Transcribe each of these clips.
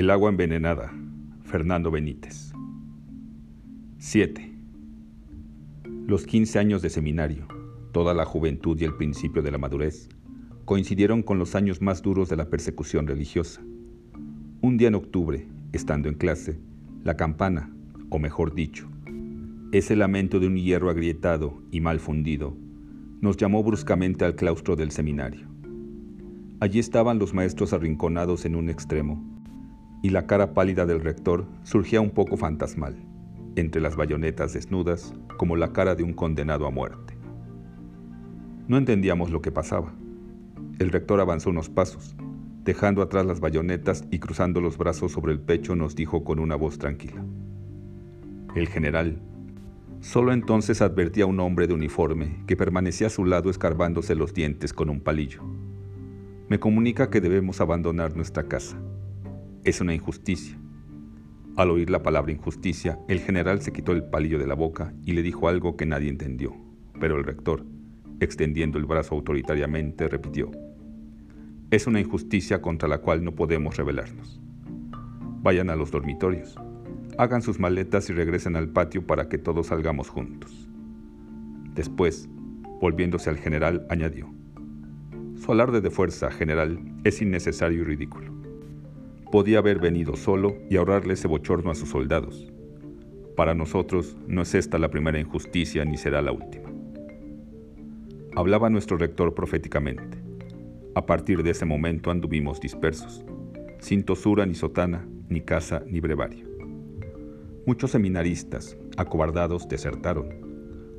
El agua envenenada. Fernando Benítez. 7. Los 15 años de seminario, toda la juventud y el principio de la madurez, coincidieron con los años más duros de la persecución religiosa. Un día en octubre, estando en clase, la campana, o mejor dicho, ese lamento de un hierro agrietado y mal fundido, nos llamó bruscamente al claustro del seminario. Allí estaban los maestros arrinconados en un extremo, y la cara pálida del rector surgía un poco fantasmal, entre las bayonetas desnudas, como la cara de un condenado a muerte. No entendíamos lo que pasaba. El rector avanzó unos pasos, dejando atrás las bayonetas y cruzando los brazos sobre el pecho nos dijo con una voz tranquila. El general, Solo entonces advertí a un hombre de uniforme que permanecía a su lado escarbándose los dientes con un palillo. Me comunica que debemos abandonar nuestra casa. Es una injusticia. Al oír la palabra injusticia, el general se quitó el palillo de la boca y le dijo algo que nadie entendió, pero el rector, extendiendo el brazo autoritariamente, repitió, Es una injusticia contra la cual no podemos rebelarnos. Vayan a los dormitorios hagan sus maletas y regresen al patio para que todos salgamos juntos. Después, volviéndose al general, añadió, Su alarde de fuerza, general, es innecesario y ridículo. Podía haber venido solo y ahorrarle ese bochorno a sus soldados. Para nosotros no es esta la primera injusticia ni será la última. Hablaba nuestro rector proféticamente. A partir de ese momento anduvimos dispersos, sin tosura ni sotana, ni casa ni brevario. Muchos seminaristas, acobardados, desertaron.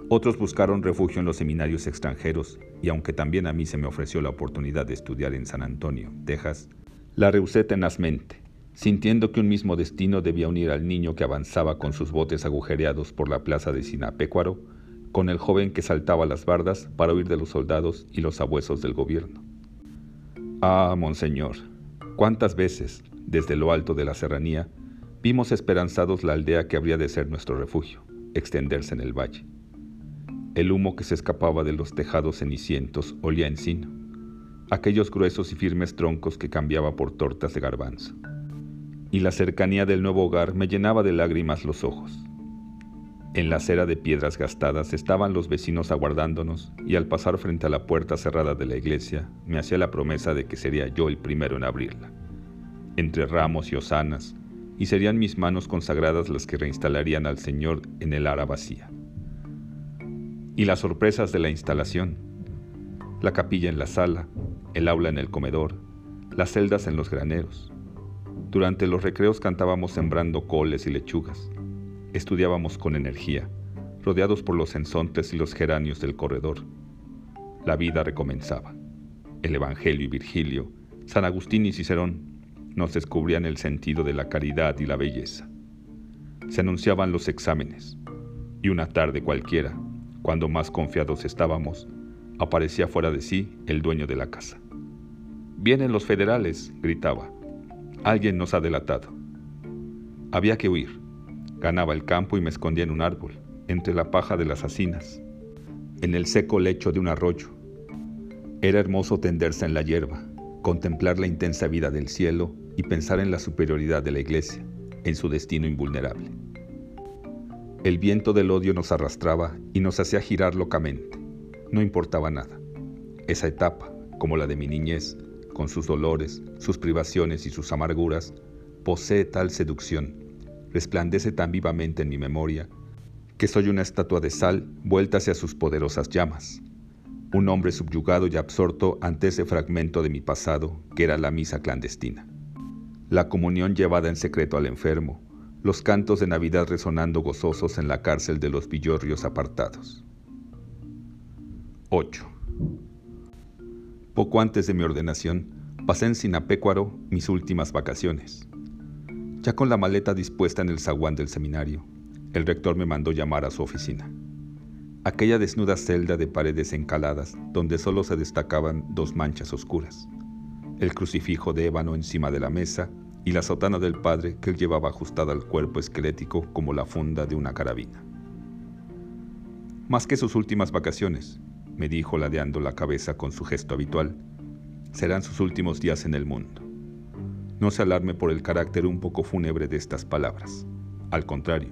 Otros buscaron refugio en los seminarios extranjeros y aunque también a mí se me ofreció la oportunidad de estudiar en San Antonio, Texas, la rehusé tenazmente, sintiendo que un mismo destino debía unir al niño que avanzaba con sus botes agujereados por la plaza de Sinapecuaro con el joven que saltaba las bardas para huir de los soldados y los abuesos del gobierno. Ah, monseñor, cuántas veces, desde lo alto de la serranía, Vimos esperanzados la aldea que habría de ser nuestro refugio, extenderse en el valle. El humo que se escapaba de los tejados cenicientos olía encino, aquellos gruesos y firmes troncos que cambiaba por tortas de garbanzo. Y la cercanía del nuevo hogar me llenaba de lágrimas los ojos. En la acera de piedras gastadas estaban los vecinos aguardándonos y al pasar frente a la puerta cerrada de la iglesia me hacía la promesa de que sería yo el primero en abrirla. Entre ramos y osanas, y serían mis manos consagradas las que reinstalarían al Señor en el ara vacía. Y las sorpresas de la instalación, la capilla en la sala, el aula en el comedor, las celdas en los graneros. Durante los recreos cantábamos sembrando coles y lechugas. Estudiábamos con energía, rodeados por los ensontes y los geranios del corredor. La vida recomenzaba. El Evangelio y Virgilio, San Agustín y Cicerón nos descubrían el sentido de la caridad y la belleza. Se anunciaban los exámenes, y una tarde cualquiera, cuando más confiados estábamos, aparecía fuera de sí el dueño de la casa. Vienen los federales, gritaba. Alguien nos ha delatado. Había que huir. Ganaba el campo y me escondía en un árbol, entre la paja de las asinas, en el seco lecho de un arroyo. Era hermoso tenderse en la hierba, contemplar la intensa vida del cielo y pensar en la superioridad de la Iglesia, en su destino invulnerable. El viento del odio nos arrastraba y nos hacía girar locamente. No importaba nada. Esa etapa, como la de mi niñez, con sus dolores, sus privaciones y sus amarguras, posee tal seducción, resplandece tan vivamente en mi memoria, que soy una estatua de sal vuelta hacia sus poderosas llamas, un hombre subyugado y absorto ante ese fragmento de mi pasado que era la misa clandestina la comunión llevada en secreto al enfermo, los cantos de Navidad resonando gozosos en la cárcel de los villorrios apartados. 8. Poco antes de mi ordenación, pasé en Sinapecuaro mis últimas vacaciones. Ya con la maleta dispuesta en el zaguán del seminario, el rector me mandó llamar a su oficina. Aquella desnuda celda de paredes encaladas donde solo se destacaban dos manchas oscuras. El crucifijo de ébano encima de la mesa y la sotana del padre que él llevaba ajustada al cuerpo esquelético como la funda de una carabina. Más que sus últimas vacaciones, me dijo ladeando la cabeza con su gesto habitual, serán sus últimos días en el mundo. No se alarme por el carácter un poco fúnebre de estas palabras. Al contrario,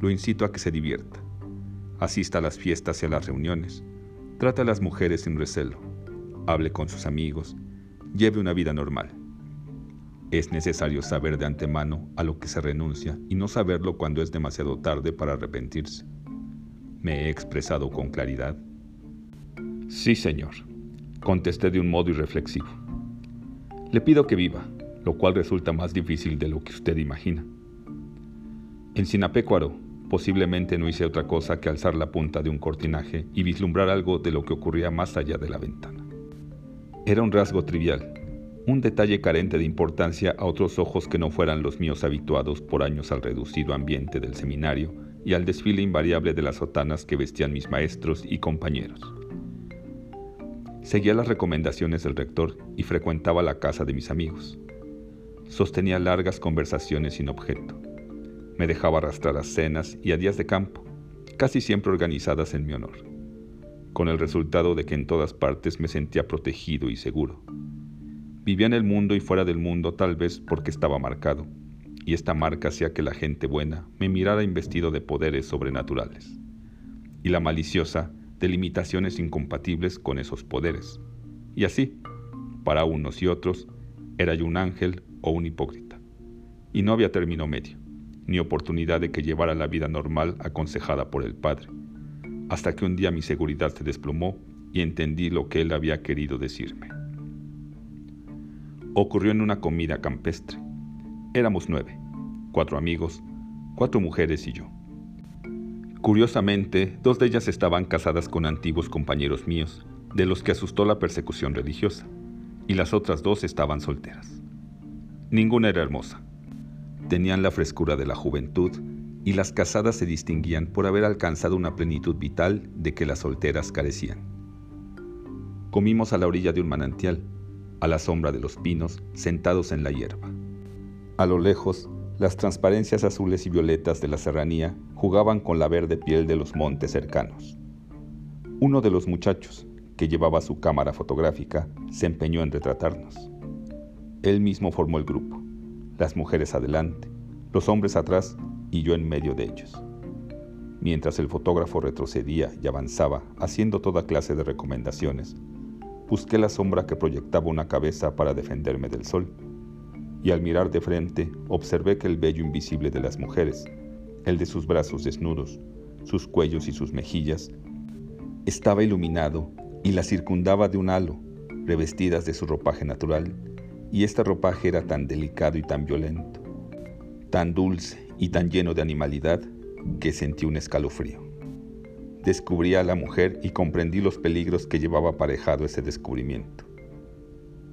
lo incito a que se divierta. Asista a las fiestas y a las reuniones. Trata a las mujeres sin recelo. Hable con sus amigos. Lleve una vida normal. Es necesario saber de antemano a lo que se renuncia y no saberlo cuando es demasiado tarde para arrepentirse. ¿Me he expresado con claridad? Sí, señor, contesté de un modo irreflexivo. Le pido que viva, lo cual resulta más difícil de lo que usted imagina. En Sinapecuaro, posiblemente no hice otra cosa que alzar la punta de un cortinaje y vislumbrar algo de lo que ocurría más allá de la ventana. Era un rasgo trivial, un detalle carente de importancia a otros ojos que no fueran los míos habituados por años al reducido ambiente del seminario y al desfile invariable de las sotanas que vestían mis maestros y compañeros. Seguía las recomendaciones del rector y frecuentaba la casa de mis amigos. Sostenía largas conversaciones sin objeto. Me dejaba arrastrar a cenas y a días de campo, casi siempre organizadas en mi honor, con el resultado de que en todas partes me sentía protegido y seguro. Vivía en el mundo y fuera del mundo tal vez porque estaba marcado, y esta marca hacía que la gente buena me mirara investido de poderes sobrenaturales, y la maliciosa de limitaciones incompatibles con esos poderes. Y así, para unos y otros, era yo un ángel o un hipócrita. Y no había término medio, ni oportunidad de que llevara la vida normal aconsejada por el Padre, hasta que un día mi seguridad se desplomó y entendí lo que él había querido decirme. Ocurrió en una comida campestre. Éramos nueve, cuatro amigos, cuatro mujeres y yo. Curiosamente, dos de ellas estaban casadas con antiguos compañeros míos, de los que asustó la persecución religiosa, y las otras dos estaban solteras. Ninguna era hermosa. Tenían la frescura de la juventud y las casadas se distinguían por haber alcanzado una plenitud vital de que las solteras carecían. Comimos a la orilla de un manantial, a la sombra de los pinos, sentados en la hierba. A lo lejos, las transparencias azules y violetas de la serranía jugaban con la verde piel de los montes cercanos. Uno de los muchachos, que llevaba su cámara fotográfica, se empeñó en retratarnos. Él mismo formó el grupo, las mujeres adelante, los hombres atrás y yo en medio de ellos. Mientras el fotógrafo retrocedía y avanzaba, haciendo toda clase de recomendaciones, busqué la sombra que proyectaba una cabeza para defenderme del sol, y al mirar de frente observé que el vello invisible de las mujeres, el de sus brazos desnudos, sus cuellos y sus mejillas, estaba iluminado y la circundaba de un halo, revestidas de su ropaje natural y este ropaje era tan delicado y tan violento, tan dulce y tan lleno de animalidad que sentí un escalofrío. Descubrí a la mujer y comprendí los peligros que llevaba aparejado ese descubrimiento.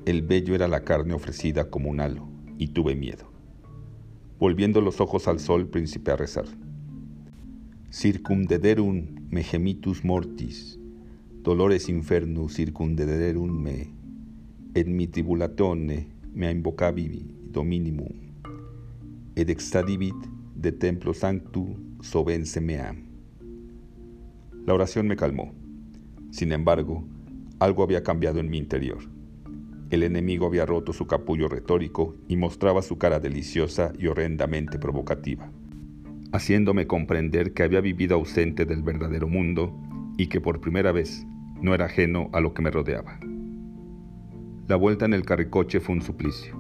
El vello era la carne ofrecida como un halo, y tuve miedo. Volviendo los ojos al sol, principé a rezar. Circumdederum me gemitus mortis, dolores infernus circumdederum me et mi tribulatone me invocavi dominimum, et extadivit de templo sanctu sobense mea. La oración me calmó. Sin embargo, algo había cambiado en mi interior. El enemigo había roto su capullo retórico y mostraba su cara deliciosa y horrendamente provocativa, haciéndome comprender que había vivido ausente del verdadero mundo y que por primera vez no era ajeno a lo que me rodeaba. La vuelta en el carricoche fue un suplicio.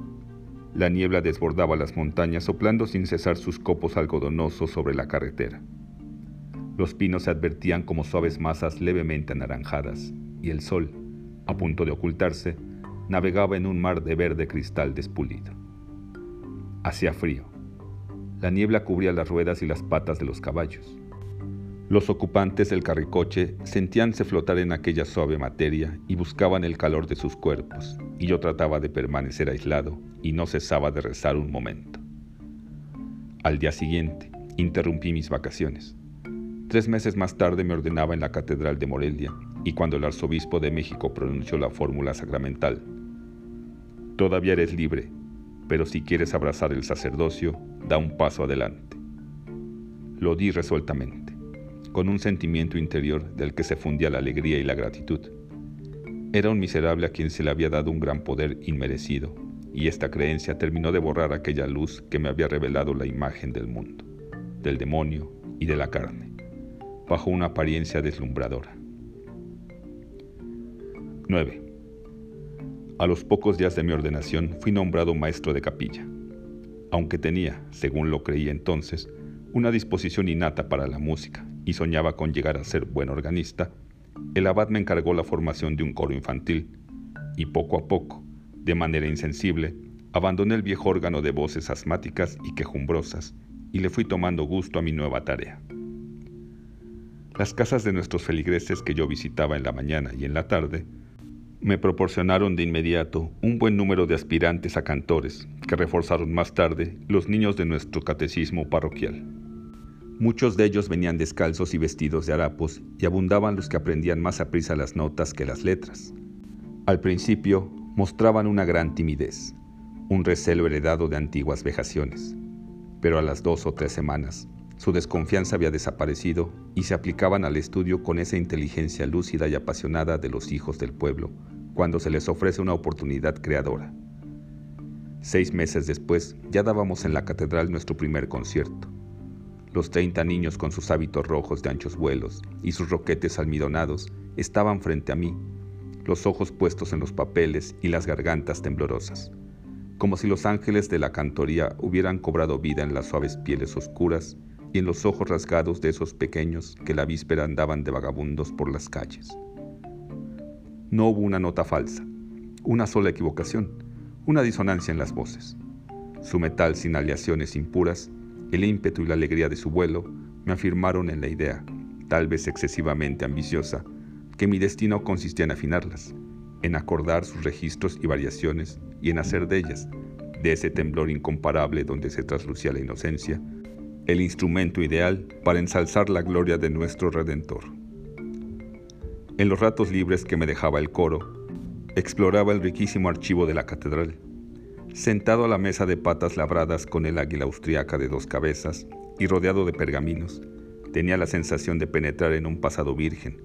La niebla desbordaba las montañas soplando sin cesar sus copos algodonosos sobre la carretera. Los pinos se advertían como suaves masas levemente anaranjadas, y el sol, a punto de ocultarse, navegaba en un mar de verde cristal despulido. Hacía frío. La niebla cubría las ruedas y las patas de los caballos. Los ocupantes del carricoche sentíanse flotar en aquella suave materia y buscaban el calor de sus cuerpos, y yo trataba de permanecer aislado y no cesaba de rezar un momento. Al día siguiente, interrumpí mis vacaciones. Tres meses más tarde me ordenaba en la Catedral de Morelia, y cuando el arzobispo de México pronunció la fórmula sacramental, Todavía eres libre, pero si quieres abrazar el sacerdocio, da un paso adelante. Lo di resueltamente con un sentimiento interior del que se fundía la alegría y la gratitud. Era un miserable a quien se le había dado un gran poder inmerecido, y esta creencia terminó de borrar aquella luz que me había revelado la imagen del mundo, del demonio y de la carne, bajo una apariencia deslumbradora. 9. A los pocos días de mi ordenación fui nombrado maestro de capilla. Aunque tenía, según lo creía entonces, una disposición innata para la música y soñaba con llegar a ser buen organista, el abad me encargó la formación de un coro infantil y poco a poco, de manera insensible, abandoné el viejo órgano de voces asmáticas y quejumbrosas y le fui tomando gusto a mi nueva tarea. Las casas de nuestros feligreses que yo visitaba en la mañana y en la tarde me proporcionaron de inmediato un buen número de aspirantes a cantores que reforzaron más tarde los niños de nuestro catecismo parroquial. Muchos de ellos venían descalzos y vestidos de harapos y abundaban los que aprendían más a prisa las notas que las letras. Al principio mostraban una gran timidez, un recelo heredado de antiguas vejaciones, pero a las dos o tres semanas su desconfianza había desaparecido y se aplicaban al estudio con esa inteligencia lúcida y apasionada de los hijos del pueblo cuando se les ofrece una oportunidad creadora. Seis meses después ya dábamos en la catedral nuestro primer concierto. Los treinta niños con sus hábitos rojos de anchos vuelos y sus roquetes almidonados estaban frente a mí, los ojos puestos en los papeles y las gargantas temblorosas, como si los ángeles de la cantoría hubieran cobrado vida en las suaves pieles oscuras y en los ojos rasgados de esos pequeños que la víspera andaban de vagabundos por las calles. No hubo una nota falsa, una sola equivocación, una disonancia en las voces. Su metal sin aleaciones impuras, el ímpetu y la alegría de su vuelo me afirmaron en la idea, tal vez excesivamente ambiciosa, que mi destino consistía en afinarlas, en acordar sus registros y variaciones y en hacer de ellas, de ese temblor incomparable donde se traslucía la inocencia, el instrumento ideal para ensalzar la gloria de nuestro Redentor. En los ratos libres que me dejaba el coro, exploraba el riquísimo archivo de la catedral. Sentado a la mesa de patas labradas con el águila austriaca de dos cabezas y rodeado de pergaminos, tenía la sensación de penetrar en un pasado virgen,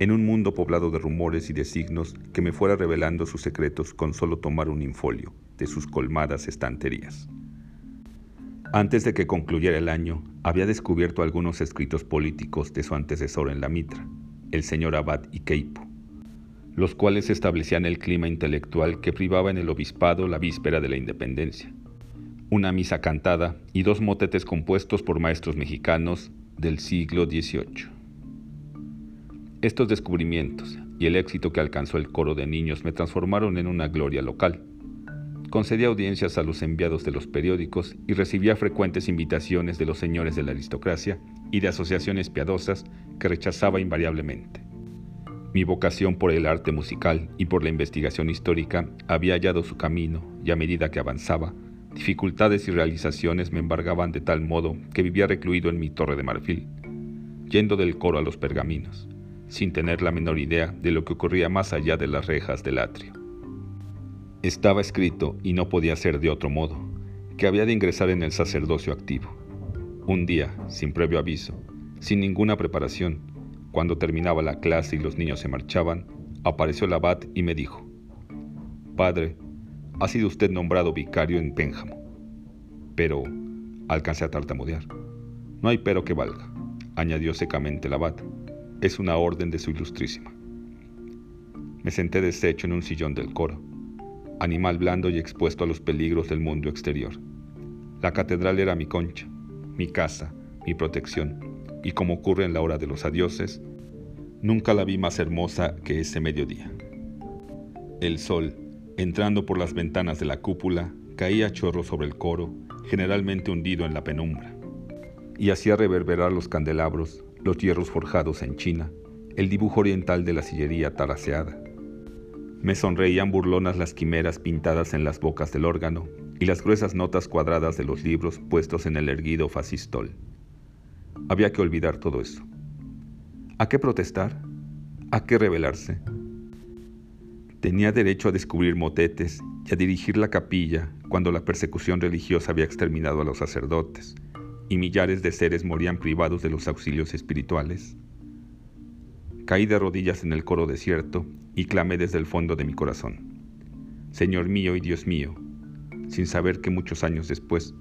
en un mundo poblado de rumores y de signos que me fuera revelando sus secretos con solo tomar un infolio de sus colmadas estanterías. Antes de que concluyera el año, había descubierto algunos escritos políticos de su antecesor en la Mitra, el señor Abad Ikeipo, los cuales establecían el clima intelectual que privaba en el obispado la víspera de la independencia. Una misa cantada y dos motetes compuestos por maestros mexicanos del siglo XVIII. Estos descubrimientos y el éxito que alcanzó el coro de niños me transformaron en una gloria local concedía audiencias a los enviados de los periódicos y recibía frecuentes invitaciones de los señores de la aristocracia y de asociaciones piadosas que rechazaba invariablemente. Mi vocación por el arte musical y por la investigación histórica había hallado su camino y a medida que avanzaba, dificultades y realizaciones me embargaban de tal modo que vivía recluido en mi torre de marfil, yendo del coro a los pergaminos, sin tener la menor idea de lo que ocurría más allá de las rejas del atrio. Estaba escrito, y no podía ser de otro modo, que había de ingresar en el sacerdocio activo. Un día, sin previo aviso, sin ninguna preparación, cuando terminaba la clase y los niños se marchaban, apareció el abad y me dijo, Padre, ha sido usted nombrado vicario en Pénjamo. Pero alcancé a tartamudear. No hay pero que valga, añadió secamente el abad. Es una orden de su ilustrísima. Me senté deshecho en un sillón del coro animal blando y expuesto a los peligros del mundo exterior. La catedral era mi concha, mi casa, mi protección, y como ocurre en la hora de los adioses, nunca la vi más hermosa que ese mediodía. El sol, entrando por las ventanas de la cúpula, caía a chorro sobre el coro, generalmente hundido en la penumbra, y hacía reverberar los candelabros, los hierros forjados en China, el dibujo oriental de la sillería taraseada, me sonreían burlonas las quimeras pintadas en las bocas del órgano y las gruesas notas cuadradas de los libros puestos en el erguido fascistol. Había que olvidar todo eso. ¿A qué protestar? ¿A qué rebelarse? Tenía derecho a descubrir motetes y a dirigir la capilla cuando la persecución religiosa había exterminado a los sacerdotes y millares de seres morían privados de los auxilios espirituales. Caí de rodillas en el coro desierto y clamé desde el fondo de mi corazón. Señor mío y Dios mío, sin saber que muchos años después,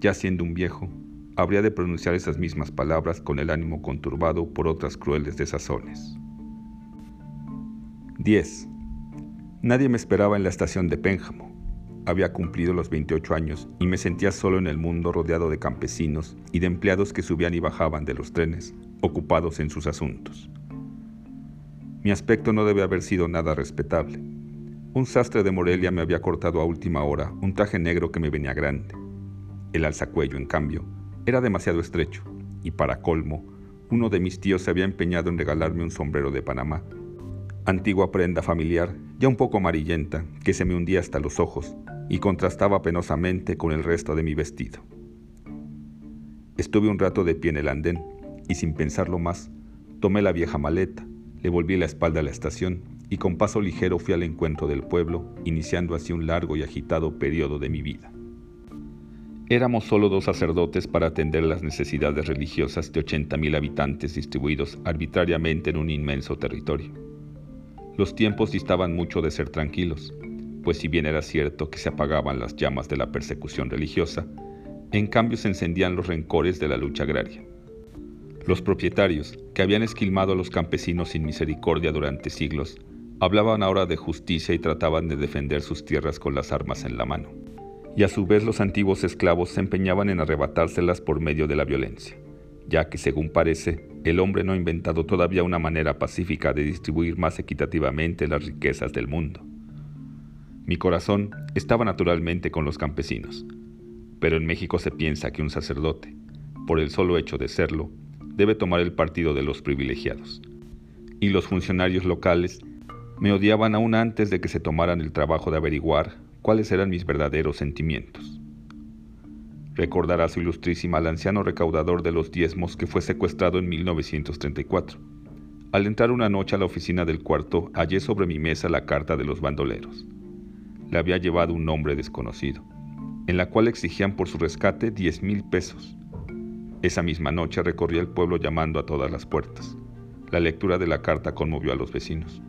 ya siendo un viejo, habría de pronunciar esas mismas palabras con el ánimo conturbado por otras crueles desazones. 10. Nadie me esperaba en la estación de Pénjamo. Había cumplido los 28 años y me sentía solo en el mundo rodeado de campesinos y de empleados que subían y bajaban de los trenes, ocupados en sus asuntos. Mi aspecto no debe haber sido nada respetable. Un sastre de Morelia me había cortado a última hora un traje negro que me venía grande. El alzacuello, en cambio, era demasiado estrecho, y para colmo, uno de mis tíos se había empeñado en regalarme un sombrero de Panamá, antigua prenda familiar, ya un poco amarillenta, que se me hundía hasta los ojos y contrastaba penosamente con el resto de mi vestido. Estuve un rato de pie en el andén y sin pensarlo más, tomé la vieja maleta, le volví la espalda a la estación y con paso ligero fui al encuentro del pueblo, iniciando así un largo y agitado periodo de mi vida. Éramos solo dos sacerdotes para atender las necesidades religiosas de 80.000 habitantes distribuidos arbitrariamente en un inmenso territorio. Los tiempos distaban mucho de ser tranquilos, pues si bien era cierto que se apagaban las llamas de la persecución religiosa, en cambio se encendían los rencores de la lucha agraria. Los propietarios, que habían esquilmado a los campesinos sin misericordia durante siglos, hablaban ahora de justicia y trataban de defender sus tierras con las armas en la mano y a su vez los antiguos esclavos se empeñaban en arrebatárselas por medio de la violencia, ya que según parece, el hombre no ha inventado todavía una manera pacífica de distribuir más equitativamente las riquezas del mundo. Mi corazón estaba naturalmente con los campesinos, pero en México se piensa que un sacerdote, por el solo hecho de serlo, debe tomar el partido de los privilegiados. Y los funcionarios locales me odiaban aún antes de que se tomaran el trabajo de averiguar cuáles eran mis verdaderos sentimientos. Recordará su ilustrísima al anciano recaudador de los diezmos que fue secuestrado en 1934. Al entrar una noche a la oficina del cuarto, hallé sobre mi mesa la carta de los bandoleros. Le había llevado un nombre desconocido, en la cual exigían por su rescate diez mil pesos. Esa misma noche recorrí el pueblo llamando a todas las puertas. La lectura de la carta conmovió a los vecinos.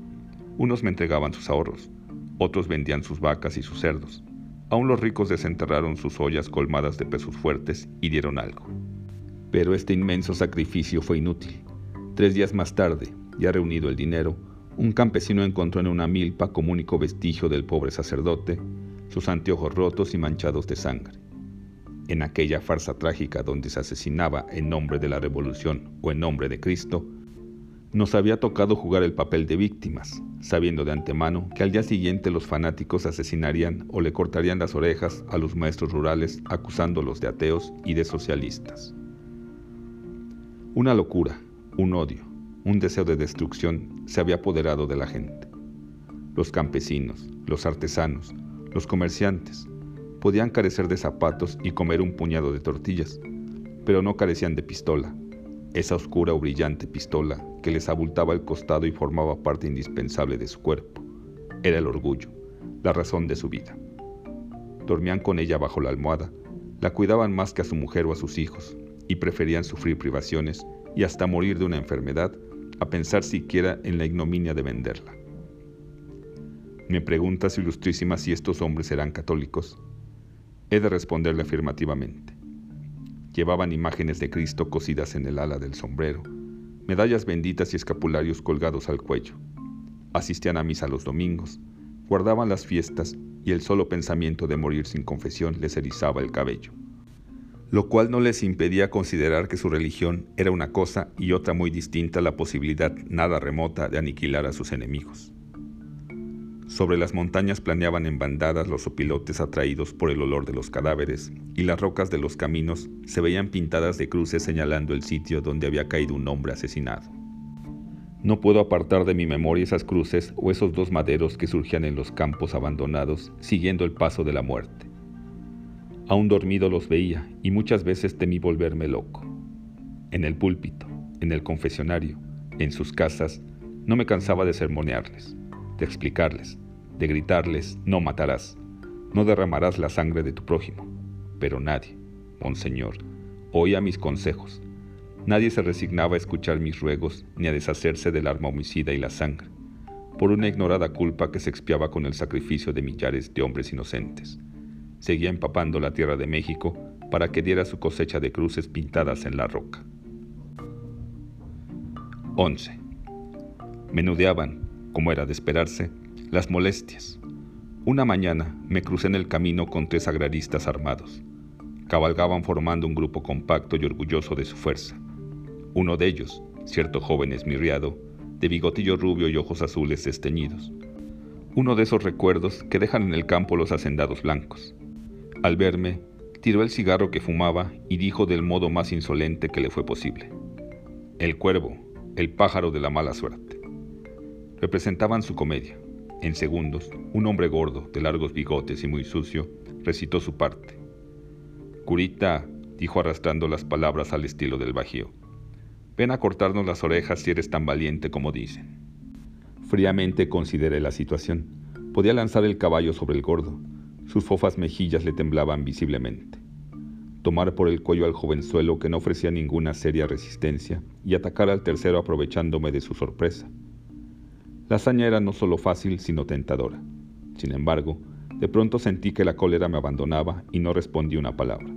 Unos me entregaban sus ahorros, otros vendían sus vacas y sus cerdos. Aún los ricos desenterraron sus ollas colmadas de pesos fuertes y dieron algo. Pero este inmenso sacrificio fue inútil. Tres días más tarde, ya reunido el dinero, un campesino encontró en una milpa como único vestigio del pobre sacerdote sus anteojos rotos y manchados de sangre. En aquella farsa trágica donde se asesinaba en nombre de la revolución o en nombre de Cristo, nos había tocado jugar el papel de víctimas, sabiendo de antemano que al día siguiente los fanáticos asesinarían o le cortarían las orejas a los maestros rurales acusándolos de ateos y de socialistas. Una locura, un odio, un deseo de destrucción se había apoderado de la gente. Los campesinos, los artesanos, los comerciantes podían carecer de zapatos y comer un puñado de tortillas, pero no carecían de pistola, esa oscura o brillante pistola que les abultaba el costado y formaba parte indispensable de su cuerpo. Era el orgullo, la razón de su vida. Dormían con ella bajo la almohada, la cuidaban más que a su mujer o a sus hijos, y preferían sufrir privaciones y hasta morir de una enfermedad a pensar siquiera en la ignominia de venderla. Me pregunta su ilustrísima si estos hombres eran católicos. He de responderle afirmativamente. Llevaban imágenes de Cristo cosidas en el ala del sombrero, medallas benditas y escapularios colgados al cuello. Asistían a misa los domingos, guardaban las fiestas y el solo pensamiento de morir sin confesión les erizaba el cabello, lo cual no les impedía considerar que su religión era una cosa y otra muy distinta a la posibilidad nada remota de aniquilar a sus enemigos. Sobre las montañas planeaban en bandadas los opilotes atraídos por el olor de los cadáveres, y las rocas de los caminos se veían pintadas de cruces señalando el sitio donde había caído un hombre asesinado. No puedo apartar de mi memoria esas cruces o esos dos maderos que surgían en los campos abandonados siguiendo el paso de la muerte. Aún dormido los veía y muchas veces temí volverme loco. En el púlpito, en el confesionario, en sus casas, no me cansaba de sermonearles de explicarles, de gritarles, no matarás, no derramarás la sangre de tu prójimo. Pero nadie, Monseñor, oía mis consejos. Nadie se resignaba a escuchar mis ruegos ni a deshacerse del arma homicida y la sangre, por una ignorada culpa que se expiaba con el sacrificio de millares de hombres inocentes. seguía empapando la tierra de México para que diera su cosecha de cruces pintadas en la roca. 11. Menudeaban, como era de esperarse, las molestias. Una mañana me crucé en el camino con tres agraristas armados. Cabalgaban formando un grupo compacto y orgulloso de su fuerza. Uno de ellos, cierto joven esmirriado, de bigotillo rubio y ojos azules esteñidos. Uno de esos recuerdos que dejan en el campo los hacendados blancos. Al verme, tiró el cigarro que fumaba y dijo del modo más insolente que le fue posible. El cuervo, el pájaro de la mala suerte. Representaban su comedia. En segundos, un hombre gordo, de largos bigotes y muy sucio, recitó su parte. Curita, dijo arrastrando las palabras al estilo del bajío, ven a cortarnos las orejas si eres tan valiente como dicen. Fríamente consideré la situación. Podía lanzar el caballo sobre el gordo. Sus fofas mejillas le temblaban visiblemente tomar por el cuello al jovenzuelo que no ofrecía ninguna seria resistencia y atacar al tercero aprovechándome de su sorpresa. La hazaña era no solo fácil, sino tentadora. Sin embargo, de pronto sentí que la cólera me abandonaba y no respondí una palabra.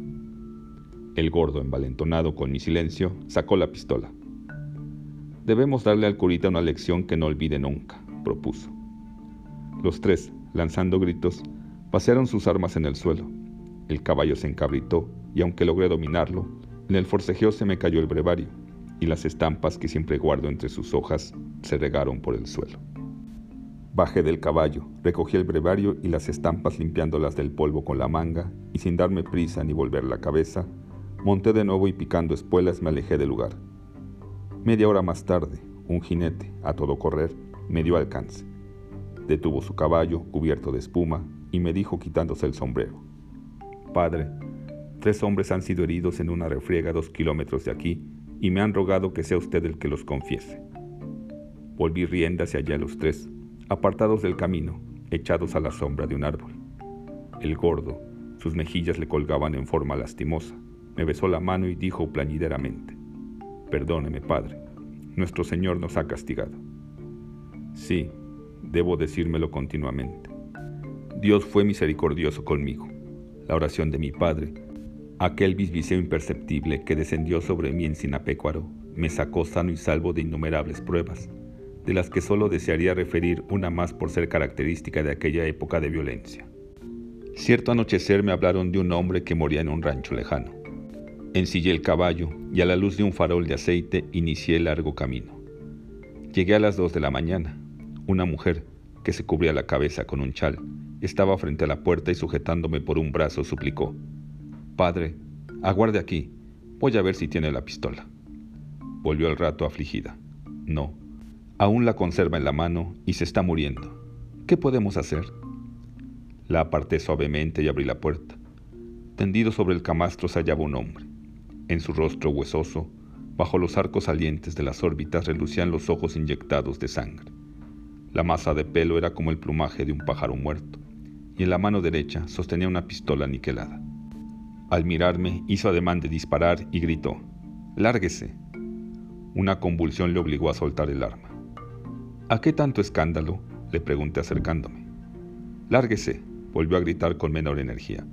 El gordo, envalentonado con mi silencio, sacó la pistola. Debemos darle al curita una lección que no olvide nunca, propuso. Los tres, lanzando gritos, pasearon sus armas en el suelo. El caballo se encabritó y aunque logré dominarlo, en el forcejeo se me cayó el brevario y las estampas que siempre guardo entre sus hojas se regaron por el suelo. Bajé del caballo, recogí el brevario y las estampas limpiándolas del polvo con la manga y sin darme prisa ni volver la cabeza, monté de nuevo y picando espuelas me alejé del lugar. Media hora más tarde, un jinete, a todo correr, me dio alcance. Detuvo su caballo, cubierto de espuma, y me dijo quitándose el sombrero. Padre, tres hombres han sido heridos en una refriega dos kilómetros de aquí y me han rogado que sea usted el que los confiese. Volví rienda hacia allá los tres, apartados del camino, echados a la sombra de un árbol. El gordo, sus mejillas le colgaban en forma lastimosa, me besó la mano y dijo plañideramente, Perdóneme, Padre, nuestro Señor nos ha castigado. Sí, debo decírmelo continuamente. Dios fue misericordioso conmigo la oración de mi Padre, aquel bisbiseo imperceptible que descendió sobre mí en Sinapecuaro, me sacó sano y salvo de innumerables pruebas, de las que solo desearía referir una más por ser característica de aquella época de violencia. Cierto anochecer me hablaron de un hombre que moría en un rancho lejano. Ensillé el caballo y a la luz de un farol de aceite inicié el largo camino. Llegué a las dos de la mañana. Una mujer, que se cubría la cabeza con un chal, estaba frente a la puerta y sujetándome por un brazo suplicó, Padre, aguarde aquí, voy a ver si tiene la pistola. Volvió al rato afligida. No, aún la conserva en la mano y se está muriendo. ¿Qué podemos hacer? La aparté suavemente y abrí la puerta. Tendido sobre el camastro se hallaba un hombre. En su rostro huesoso, bajo los arcos salientes de las órbitas relucían los ojos inyectados de sangre. La masa de pelo era como el plumaje de un pájaro muerto y en la mano derecha sostenía una pistola aniquilada. Al mirarme hizo ademán de disparar y gritó, Lárguese. Una convulsión le obligó a soltar el arma. ¿A qué tanto escándalo? le pregunté acercándome. Lárguese, volvió a gritar con menor energía.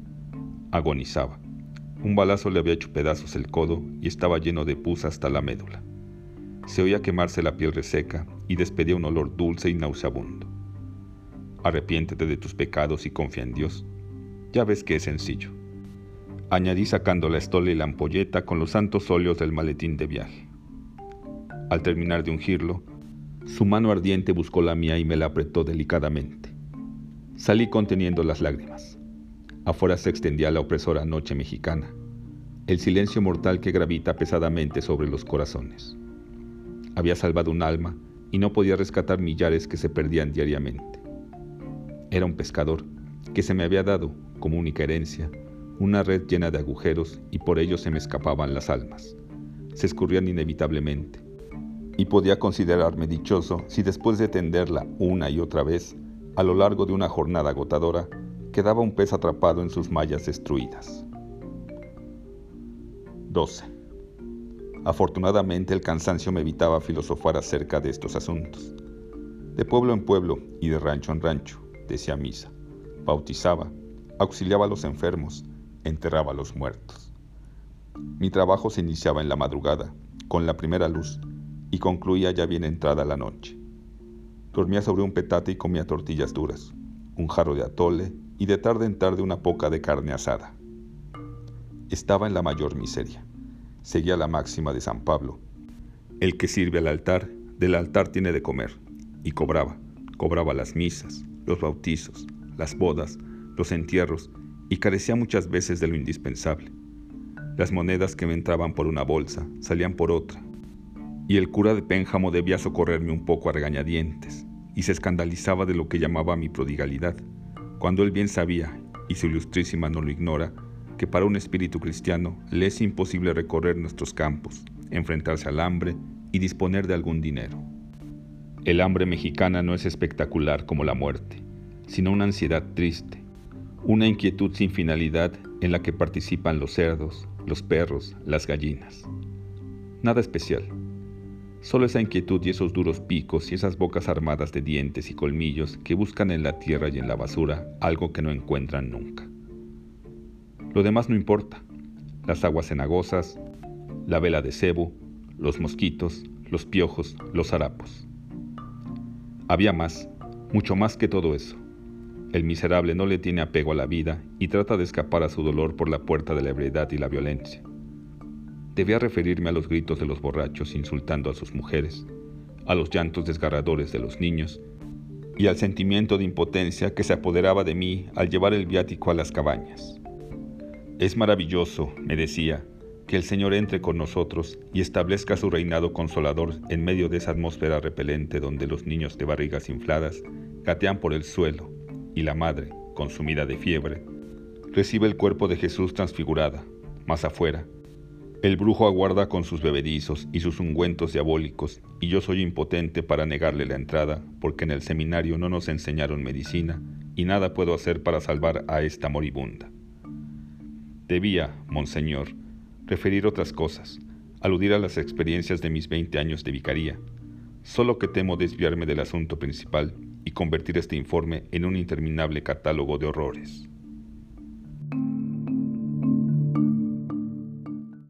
Agonizaba. Un balazo le había hecho pedazos el codo y estaba lleno de pus hasta la médula. Se oía quemarse la piel reseca y despedía un olor dulce y nauseabundo. Arrepiéntete de tus pecados y confía en Dios. Ya ves que es sencillo. Añadí sacando la estola y la ampolleta con los santos óleos del maletín de viaje. Al terminar de ungirlo, su mano ardiente buscó la mía y me la apretó delicadamente. Salí conteniendo las lágrimas. Afuera se extendía la opresora noche mexicana, el silencio mortal que gravita pesadamente sobre los corazones. Había salvado un alma y no podía rescatar millares que se perdían diariamente. Era un pescador que se me había dado, como única herencia, una red llena de agujeros y por ello se me escapaban las almas. Se escurrían inevitablemente. Y podía considerarme dichoso si después de tenderla una y otra vez, a lo largo de una jornada agotadora, quedaba un pez atrapado en sus mallas destruidas. 12. Afortunadamente el cansancio me evitaba filosofar acerca de estos asuntos. De pueblo en pueblo y de rancho en rancho, decía misa, bautizaba, auxiliaba a los enfermos, enterraba a los muertos. Mi trabajo se iniciaba en la madrugada, con la primera luz, y concluía ya bien entrada la noche. Dormía sobre un petate y comía tortillas duras, un jarro de atole y de tarde en tarde una poca de carne asada. Estaba en la mayor miseria. Seguía la máxima de San Pablo. El que sirve al altar, del altar tiene de comer. Y cobraba. Cobraba las misas, los bautizos, las bodas, los entierros y carecía muchas veces de lo indispensable. Las monedas que me entraban por una bolsa salían por otra, y el cura de Pénjamo debía socorrerme un poco a regañadientes, y se escandalizaba de lo que llamaba mi prodigalidad, cuando él bien sabía, y su ilustrísima no lo ignora, que para un espíritu cristiano le es imposible recorrer nuestros campos, enfrentarse al hambre y disponer de algún dinero. El hambre mexicana no es espectacular como la muerte, sino una ansiedad triste, una inquietud sin finalidad en la que participan los cerdos, los perros, las gallinas. Nada especial. Solo esa inquietud y esos duros picos y esas bocas armadas de dientes y colmillos que buscan en la tierra y en la basura algo que no encuentran nunca. Lo demás no importa. Las aguas cenagosas, la vela de cebo, los mosquitos, los piojos, los harapos. Había más, mucho más que todo eso. El miserable no le tiene apego a la vida y trata de escapar a su dolor por la puerta de la ebriedad y la violencia. Debía referirme a los gritos de los borrachos insultando a sus mujeres, a los llantos desgarradores de los niños y al sentimiento de impotencia que se apoderaba de mí al llevar el viático a las cabañas. Es maravilloso, me decía, que el Señor entre con nosotros y establezca su reinado consolador en medio de esa atmósfera repelente donde los niños de barrigas infladas gatean por el suelo y la madre, consumida de fiebre, recibe el cuerpo de Jesús transfigurada. Más afuera, el brujo aguarda con sus bebedizos y sus ungüentos diabólicos, y yo soy impotente para negarle la entrada, porque en el seminario no nos enseñaron medicina, y nada puedo hacer para salvar a esta moribunda. Debía, monseñor, referir otras cosas, aludir a las experiencias de mis 20 años de vicaría, solo que temo desviarme del asunto principal y convertir este informe en un interminable catálogo de horrores.